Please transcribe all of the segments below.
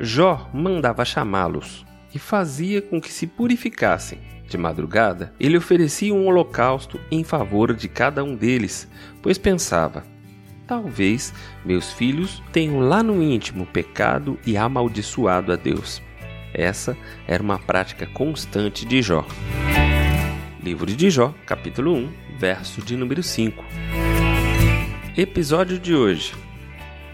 Jó mandava chamá-los e fazia com que se purificassem. De madrugada, ele oferecia um holocausto em favor de cada um deles, pois pensava: talvez meus filhos tenham lá no íntimo pecado e amaldiçoado a Deus. Essa era uma prática constante de Jó. Livro de Jó, capítulo 1, verso de número 5. Episódio de hoje: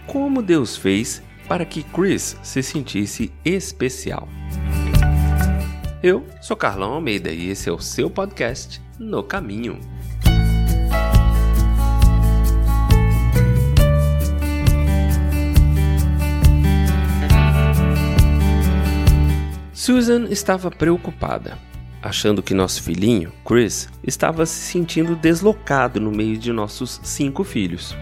Como Deus fez para que Chris se sentisse especial. Eu sou Carlão Almeida e esse é o seu podcast No Caminho. Susan estava preocupada, achando que nosso filhinho, Chris, estava se sentindo deslocado no meio de nossos cinco filhos.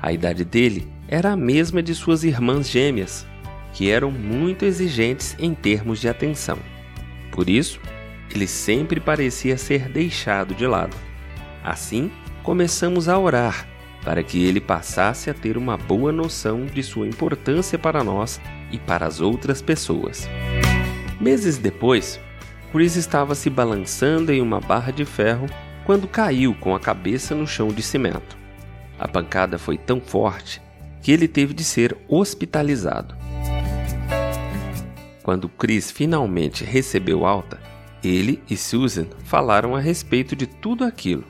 A idade dele era a mesma de suas irmãs gêmeas, que eram muito exigentes em termos de atenção. Por isso, ele sempre parecia ser deixado de lado. Assim, começamos a orar para que ele passasse a ter uma boa noção de sua importância para nós e para as outras pessoas. Meses depois, Chris estava se balançando em uma barra de ferro quando caiu com a cabeça no chão de cimento. A pancada foi tão forte que ele teve de ser hospitalizado. Quando Chris finalmente recebeu alta, ele e Susan falaram a respeito de tudo aquilo.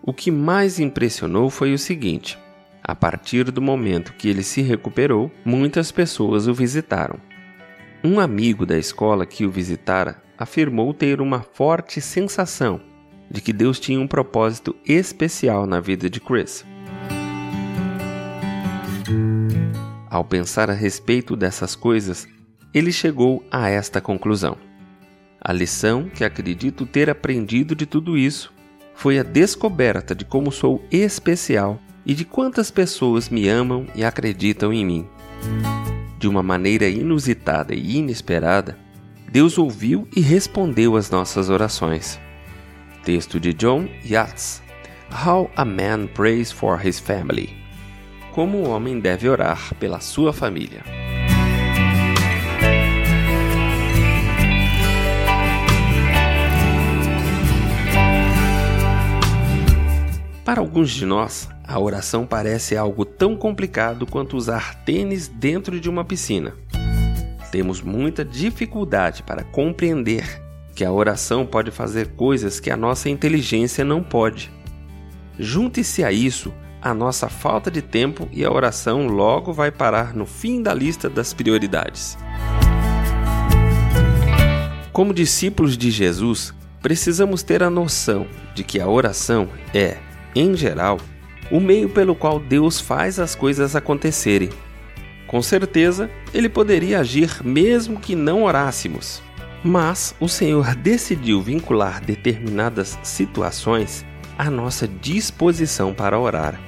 O que mais impressionou foi o seguinte: a partir do momento que ele se recuperou, muitas pessoas o visitaram. Um amigo da escola que o visitara afirmou ter uma forte sensação de que Deus tinha um propósito especial na vida de Chris. Ao pensar a respeito dessas coisas, ele chegou a esta conclusão. A lição que acredito ter aprendido de tudo isso foi a descoberta de como sou especial e de quantas pessoas me amam e acreditam em mim. De uma maneira inusitada e inesperada, Deus ouviu e respondeu às nossas orações. Texto de John Yates: How a Man Prays for His Family. Como o homem deve orar pela sua família. Para alguns de nós, a oração parece algo tão complicado quanto usar tênis dentro de uma piscina. Temos muita dificuldade para compreender que a oração pode fazer coisas que a nossa inteligência não pode. Junte-se a isso a nossa falta de tempo e a oração logo vai parar no fim da lista das prioridades. Como discípulos de Jesus, precisamos ter a noção de que a oração é em geral, o meio pelo qual Deus faz as coisas acontecerem. Com certeza, ele poderia agir mesmo que não orássemos. Mas o Senhor decidiu vincular determinadas situações à nossa disposição para orar.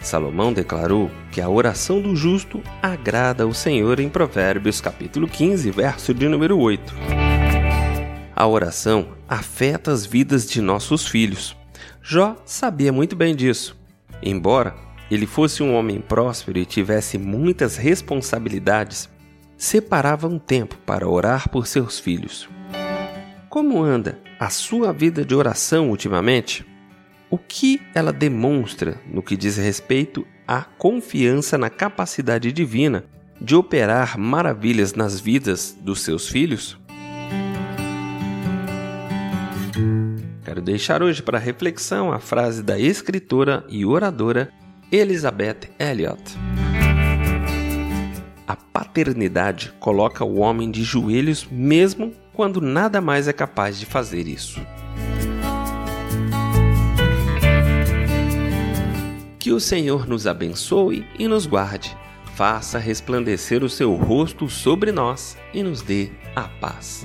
Salomão declarou que a oração do justo agrada ao Senhor em Provérbios capítulo 15, verso de número 8. A oração afeta as vidas de nossos filhos. Jó sabia muito bem disso. Embora ele fosse um homem próspero e tivesse muitas responsabilidades, separava um tempo para orar por seus filhos. Como anda a sua vida de oração ultimamente? O que ela demonstra no que diz respeito à confiança na capacidade divina de operar maravilhas nas vidas dos seus filhos? Quero deixar hoje para reflexão a frase da escritora e oradora Elizabeth Elliot. A paternidade coloca o homem de joelhos mesmo quando nada mais é capaz de fazer isso. Que o Senhor nos abençoe e nos guarde, faça resplandecer o seu rosto sobre nós e nos dê a paz.